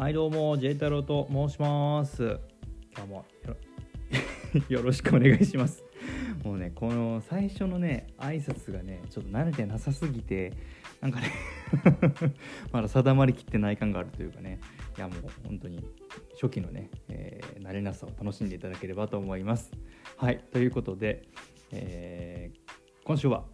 はいどうも J 太郎と申します。今日も よろしくお願いします。もうねこの最初のね挨拶がねちょっと慣れてなさすぎてなんかね まだ定まりきってない感があるというかね。いやもう本当に初期のね、えー、慣れなさを楽しんでいただければと思います。はいということで、えー、今週は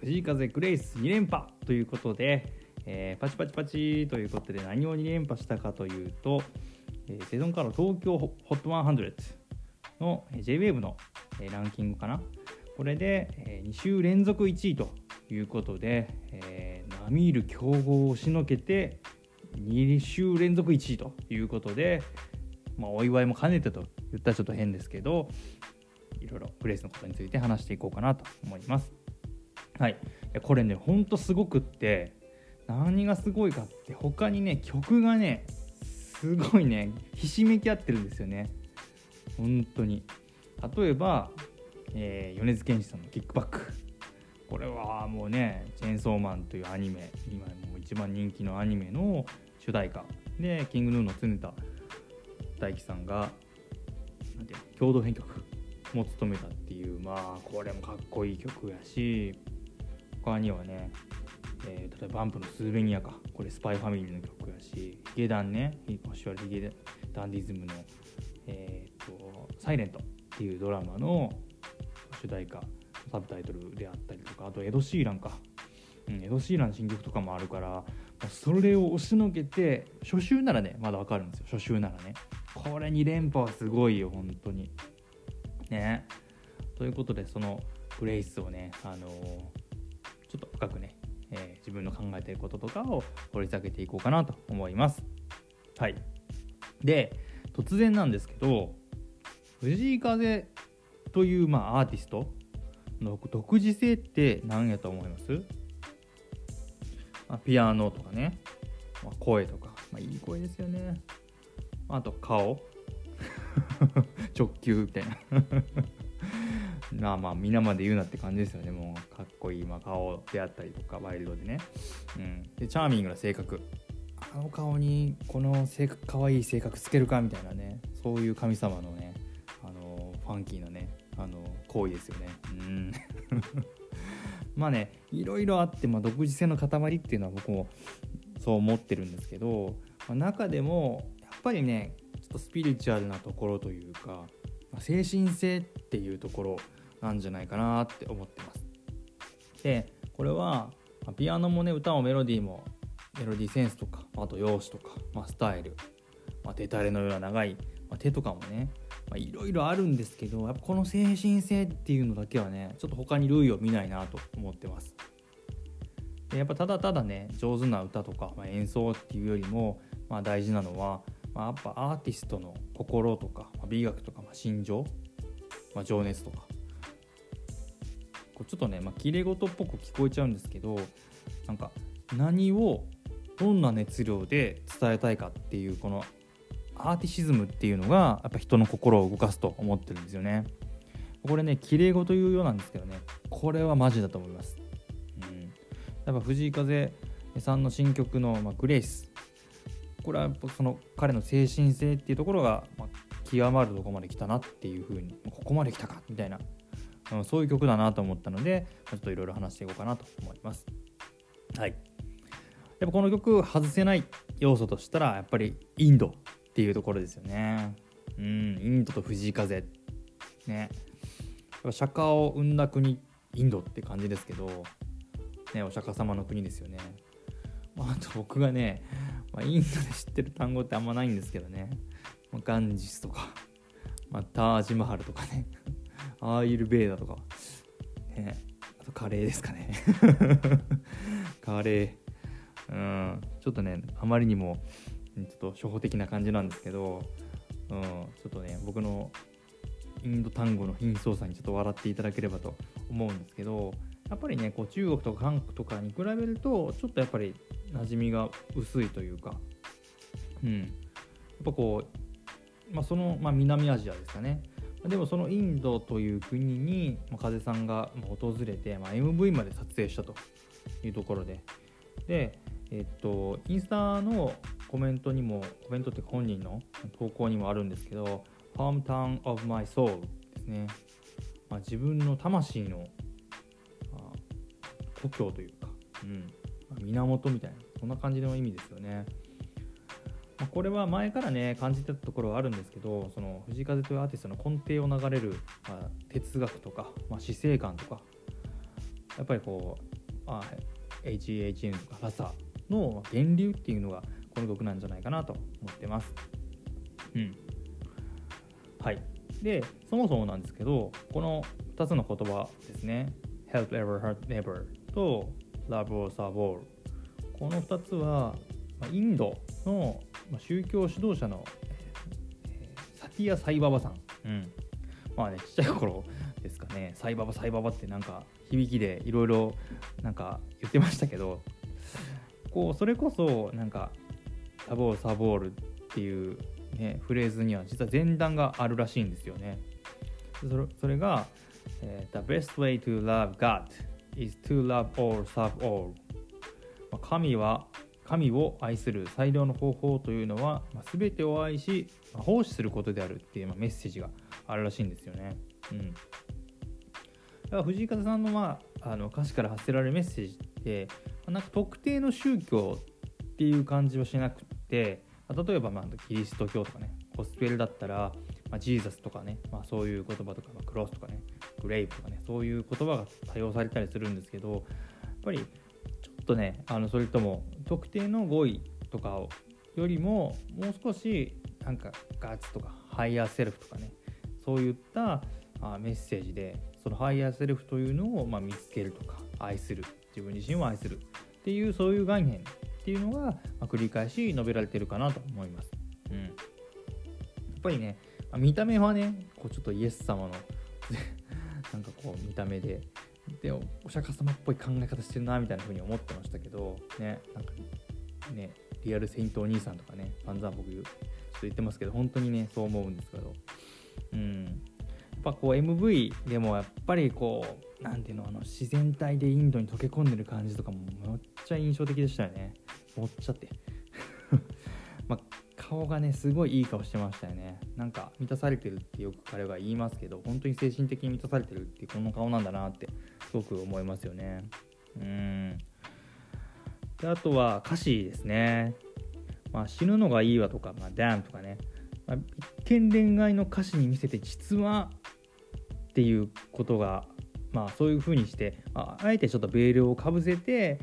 藤井風グレイス2連覇ということでえー、パチパチパチということで何を2連覇したかというと、えー、セゾンから東京ホット100の JWAVE の、えー、ランキングかなこれで、えー、2週連続1位ということで、えー、並みいる強豪を押しのけて2週連続1位ということで、まあ、お祝いも兼ねてと言ったらちょっと変ですけどいろいろグレースのことについて話していこうかなと思います。はい、これねほんとすごくって何がすごいかって他にね曲がねすごいねひしめき合ってるんですよね。本当に。例えば、えー、米津玄師さんの「キックバック」これはもうね「チェーンソーマン」というアニメ今もう一番人気のアニメの主題歌。でキングヌーの常田大樹さんがなんて共同編曲。も務めたっていう。まあこれもかっこいい曲やし他にはねえー、例えばバンプのスーベニアか。これスパイファミリーの曲やしヒゲダンね星はヒゲダンディズムの、えーと「サイレントっていうドラマの主題歌サブタイトルであったりとかあとエド・シーランか、うん、エド・シーラン新曲とかもあるからそれを押しのけて初週ならねまだわかるんですよ。初週ならね。これ2連覇はすごいよ本当に。ね。ということでそのグレイスをねあのー、ちょっと深くね、自分の考えてることとかを掘り下げていこうかなと思います。はい、で突然なんですけど藤井風という、まあ、アーティストの独自性って何やと思います、ま、ピアノとかね、まあ、声とか、まあ、いい声ですよね。あと顔。直球みたいな。まあまあ皆まで言うなって感じですよね。もうかっこいい、まあ、顔であったりとかワイルドでね、うん、でチャーミングな性格。あの顔にこの性格可愛い性格つけるかみたいなね。そういう神様のねあのファンキーなねあの行為ですよね。うん。まあねいろいろあって、まあ、独自性の塊っていうのは僕もそう思ってるんですけど、まあ、中でもやっぱりねちょっとスピリチュアルなところというか、ま、精神性っていうところなんじゃないかなって思ってます。でこれはピアノもね歌もメロディーもメロディーセンスとかあと容姿とか、まあ、スタイル、まあ、手垂れのような長い、まあ、手とかもねいろいろあるんですけどやっぱこの精神性っていうのだけはねちょっと他に類を見ないなと思ってます。でやっぱただただね上手な歌とか、まあ、演奏っていうよりも、まあ、大事なのは、まあ、やっぱアーティストの心とか、まあ、美学とか、まあ、心情、まあ、情熱とかこうちょっとね、まあ、綺麗事っぽく聞こえちゃうんですけどなんか何をどんな熱量で伝えたいかっていうこのアーティシズムっていうのがやっぱ人の心を動かすと思ってるんですよね。これね綺麗事言うようなんですけどねこれはマジだと思います。うん、やっぱ藤井風さんの新曲の、まあ、グレイスこれはその彼の精神性っていうところが、まあ、極まるとこまで来たなっていうふうにここまで来たかみたいな、そういう曲だなと思ったのでちょっといろいろ話していこうかなと思います。はい、やっぱこの曲外せない要素としたらやっぱりインドっていうところですよね。うん、インドと藤井風ねや釈迦を生んだ国インドって感じですけど、ね、お釈迦様の国ですよね。まあ、あと僕がね、まあ、インドで知ってる単語ってあんまないんですけどね、まあ、ガンジスとか、まあ、タージマハルとかねアーユルベーダとか、ね、あとカレーですかね。カレー。うん。ちょっとねあまりにもちょっと初歩的な感じなんですけど、うん、ちょっとね僕のインド単語の貧相さにちょっと笑っていただければと思うんですけどやっぱりねこう中国とか韓国とかに比べるとちょっとやっぱり馴染みが薄いというか、うん、やっぱこう、まあ、その、まあ、南アジアですかね。でもそのインドという国に風さんが訪れて、まあ、MV まで撮影したと。いうところで。で、えっと、インスタのコメントにもコメントって本人の投稿にもあるんですけど「Hometown of my soul」ですね、まあ、自分の魂の、まあ、故郷というか、うん、源みたいなそんな感じの意味ですよね。これは前からね感じてたところはあるんですけどその藤風というアーティストの根底を流れる、まあ、哲学とか、まあ、死生観とかやっぱりこう、まあ、HHN とかラサの源流っていうのがこの曲なんじゃないかなと思ってます。うん。はい。で、そもそもなんですけど、この2つの言葉ですね。Help ever hurt never と Love or serve all この2つはインドの宗教指導者のサティア・サイババさん、うん、まあねちっちゃい頃ですかね。サイババサイババってなんか響きでいろいろなんか言ってましたけどこうそれこそなんかサボールサボールっていう、ね、フレーズには実は前段があるらしいんですよね。それそれが、えー、The best way to love God is to love all serve all 神は神を愛する最良の方法というのは、まあ、全てを愛し、まあ、奉仕することであるっていう、まあ、メッセージがあるらしいんですよね。うん、だから藤井風さんの,、まあ、あの歌詞から発せられるメッセージって、まあ、なんか特定の宗教っていう感じはしなくて、まあ、例えば、まあ、キリスト教とかねゴスペルだったら、まあ、ジーザスとかね、まあ、そういう言葉とか、まあ、クロスとかねグレイブとかねそういう言葉が多用されたりするんですけどやっぱりちょっとねあのそれとも特定の語彙とかをよりももう少しなんか God とか higher self とかねそういったあメッセージでその higher self というのをま見つけるとか愛する自分自身を愛するっていうそういう概念っていうのが、ま、繰り返し述べられてるかなと思います。うん、やっぱりね、見た目はねこうちょっとイエス様の なんかこう見た目ででお釈迦様っぽい考え方してるなみたいな風に思ってましたけどねなんかねリアルセイントお兄さんとかね散々僕ちょっと言ってますけど本当にねそう思うんですけど。うん。やっぱこう MV でもやっぱりこう何ていうのあの自然体でインドに溶け込んでる感じとかもめっちゃ印象的でしたよね。もっちゃって。まあ顔がねすごいいい顔してましたよね。なんか満たされてるってよく彼は言いますけど本当に精神的に満たされてるってこの顔なんだなってすごく思いますよね。うん。であとは歌詞ですね、まあ、死ぬのがいいわとか、まあ、 damn とかね、まあ、一見恋愛の歌詞に見せて実はっていうことがまあそういう風にして、まあ、あえてちょっとベールをかぶせて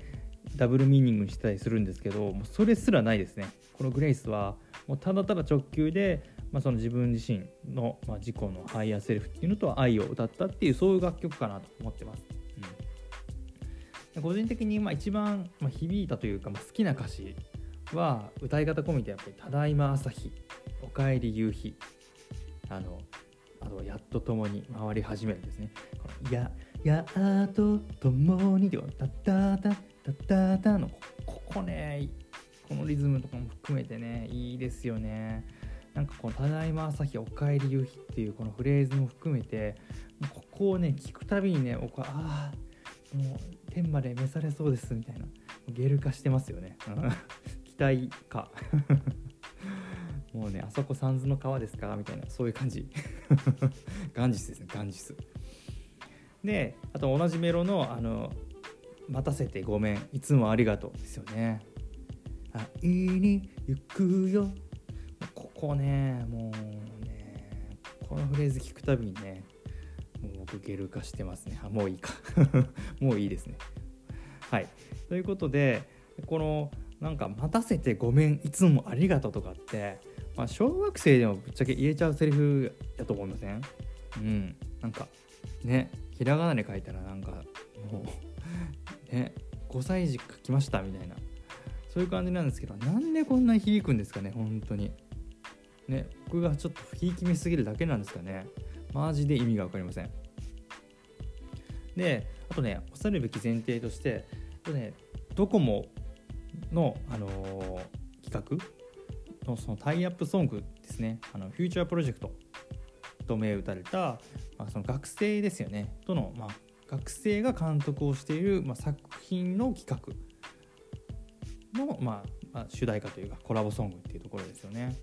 double meaning にしたりするんですけどもうそれすらないですね。この grace はもうただただ直球で、まあ、その自分自身の、まあ、自己の higher self っていうのと愛を歌ったっていうそういう楽曲かなと思ってます。個人的にまあ一番、響いたというか、まあ、好きな歌詞は歌い方込みでやっぱり「ただいま朝日」「おかえり夕日」あのあとはやっと共に回り始めるんですね。このややっと共にではタタタタタタのここねこのリズムとかも含めてねいいですよねなんかこの「ただいま朝日おかえり夕日」っていうこのフレーズも含めてここをね聞くたびにね僕はああもう天まで召されそうですみたいな。ゲル化してますよね。期待か。もうねあそこ三途の川ですか？みたいな。そういう感じ。ガンジスですね。ガンジス。であと同じメロのあの「待たせてごめん。いつもありがとう」ですよね。会いに行くよ。ここねもうねこのフレーズ聞くたびにねもう僕ゲル化してますねあもういいか。もういいですね。はい。ということでこのなんか待たせてごめんいつもありがとうとかって、まあ、小学生でもぶっちゃけ言えちゃうセリフやと思いません？うん。なんかねひらがなで書いたらなんかもう ね5歳児書きましたみたいな。そういう感じなんですけどなんでこんなに響くんですかね本当に。ね僕がちょっとひいき目すぎるだけなんですかね。マジで意味が分かりません。であとね恐るべき前提としてとねドコモの、あのー、企画のそのタイアップソングですね。あのフューチャープロジェクトと銘打たれた、まあ、その学生ですよね。との、まあ、学生が監督をしている、まあ、作品の企画の、ま、まあ、主題歌というかコラボソングっていうところですよね。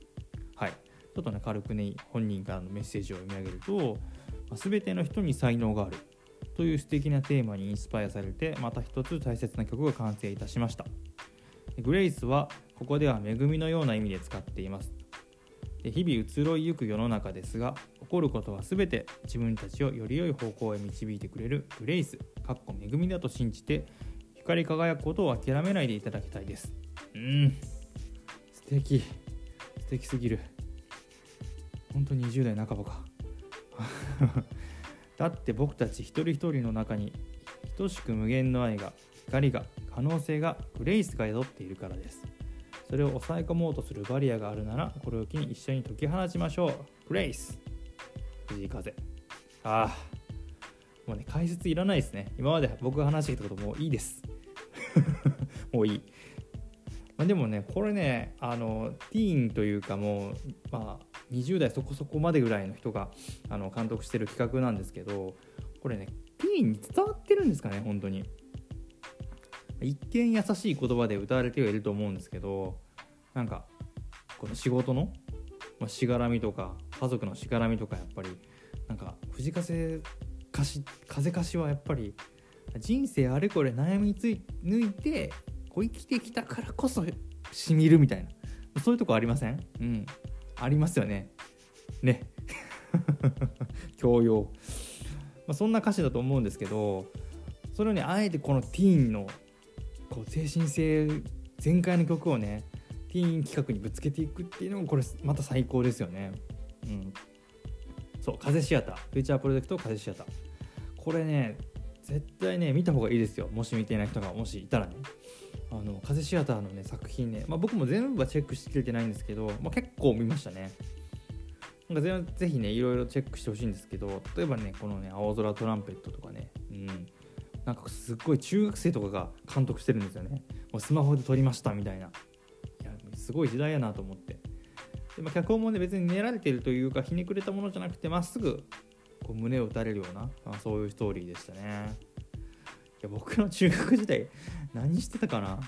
はい。ちょっとね軽くね本人からのメッセージを読み上げると「まあ、全ての人に才能がある」という素敵なテーマにインスパイアされてまた一つ大切な曲が完成いたしました。グレイスはここでは恵みのような意味で使っています。で日々移ろいゆく世の中ですが起こることは全て自分たちをより良い方向へ導いてくれるグレイスかっこ恵みだと信じて光り輝くことを諦めないでいただきたいです。うん。素敵。素敵すぎる。本当に20代半ばか。だって僕たち一人一人の中に等しく無限の愛が光が可能性がグレイスが宿っているからですそれを抑え込もうとするバリアがあるならこれを機に一緒に解き放ちましょうグレイス藤井風ああもうね解説いらないですね今まで僕が話してきたこともういいですもういい、まあ、でもねこれねあのティーンというかもうまあ20代そこそこまでぐらいの人があの監督してる企画なんですけどこれねティーンに伝わってるんですかね本当に。一見優しい言葉で歌われてはいると思うんですけどなんかこの仕事の、まあ、しがらみとか家族のしがらみとかやっぱりなんか藤風かし風かしはやっぱり人生あれこれ悩みつい抜いてこう生きてきたからこそしみるみたいなそういうとこありません？うん。ありますよね。ね。教養、まあ、そんな歌詞だと思うんですけどそれをねあえてこのティーンのこう精神性全開の曲をねティーン企画にぶつけていくっていうのもこれまた最高ですよね。うん。そう風シアター。フューチャープロジェクト風シアター。これね絶対ね見た方がいいですよ。もし見ていない人がもしいたらね。あの風シアターのね作品ね、まあ、僕も全部はチェックしきれてないんですけど、まあ、結構見ましたね。なんかぜひねいろいろチェックしてほしいんですけど例えばねこのね青空トランペットとかね。うん。なんかすっごい中学生とかが監督してるんですよね。もうスマホで撮りましたみたいな。いやすごい時代やなと思って。で、まあ、脚本もね別に練られてるというかひねくれたものじゃなくてまっすぐこう胸を打たれるような、まあ、そういうストーリーでしたね。いや僕の中学時代何してたかな？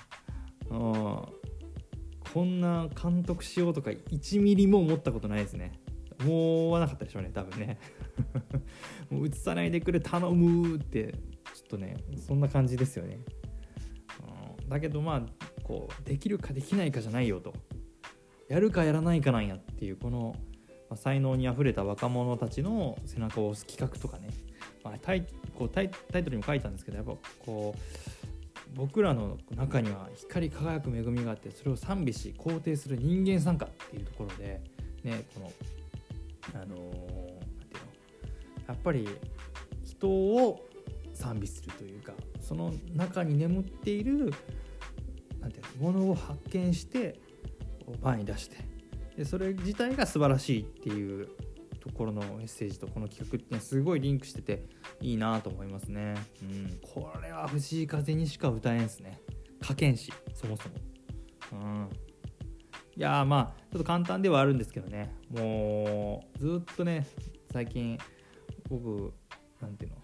こんな監督しようとか1ミリも思ったことないですね。思わなかったでしょうね多分ね。もう映さないでくれ頼むってちょっとねそんな感じですよね、うん、だけどまあこうできるかできないかじゃないよと。やるかやらないかなんやっていうこの、まあ、才能にあふれた若者たちの背中を押す企画とかね、まあ、タイこうタイタイトルにも書いたんですけどやっぱこう僕らの中には光り輝く恵みがあってそれを賛美し肯定する人間参加っていうところでねこのあのー、なんていうの？やっぱり人を賛美するというかその中に眠っているなんていうの？ものを発見して前に出してでそれ自体が素晴らしいっていうところのメッセージとこの企画って、ね、すごいリンクしてていいなと思いますね。うん、これは藤井風にしか歌えんすね。書けんし、そもそも。うん。いやまあちょっと簡単ではあるんですけどねもうずっとね最近僕なんていうの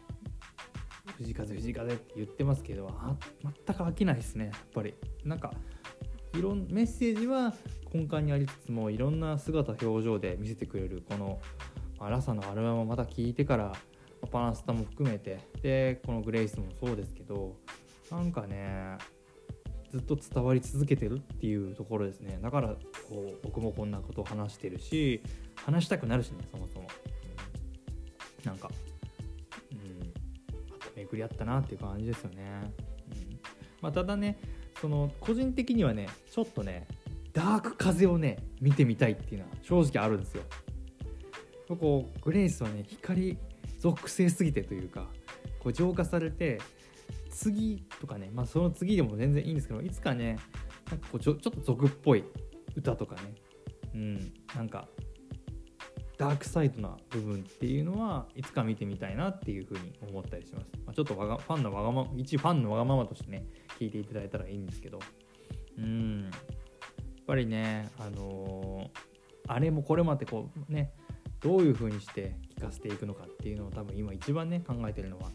藤風藤風って言ってますけどあ全く飽きないですねやっぱりなんかいろんメッセージは根幹にありつつもいろんな姿表情で見せてくれるこのまラサのアルバムをまた聴いてからまパナスタも含めてでこのグレイスもそうですけどなんかねずっと伝わり続けてるっていうところですね。だからこう僕もこんなことを話してるし話したくなるしねそもそも、うん、なんかうん。また巡り合ったなっていう感じですよね、うん。まあ、ただねその個人的にはねちょっとねダーク風をね見てみたいっていうのは正直あるんですよ。こうグレイスはね光属性すぎてというかこう浄化されて次とかねまあその次でも全然いいんですけどいつかねなんかこうちょちょっと俗っぽい歌とかねうんなんかダークサイドな部分っていうのはいつか見てみたいなっていうふうに思ったりします、まあ、ちょっとわがファンのわがま一ファンのわがままとしてね聞いていただいたらいいんですけど。うん。やっぱりねあのー、あれもこれもあってこうねどういう風にして聞かせていくのかっていうのを多分今一番ね考えてるのは、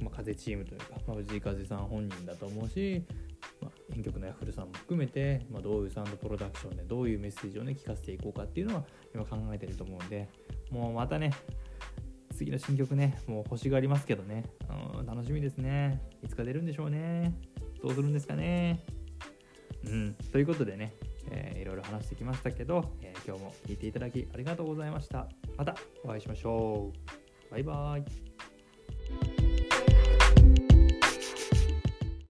まあ、風チームというか、まあ、藤井風さん本人だと思うし、まあ、編曲のヤフルさんも含めて、まあ、どういうサウンドプロダクションでどういうメッセージをね聞かせていこうかっていうのは今考えてると思うんでもうまたね次の新曲ねもう欲しがりますけどね、うん、楽しみですね。いつか出るんでしょうね。どうするんですかね。うん。ということでね、えー、いろいろ話してきましたけど、えー、今日も聴いていただきありがとうございました。またお会いしましょう。バイバーイ。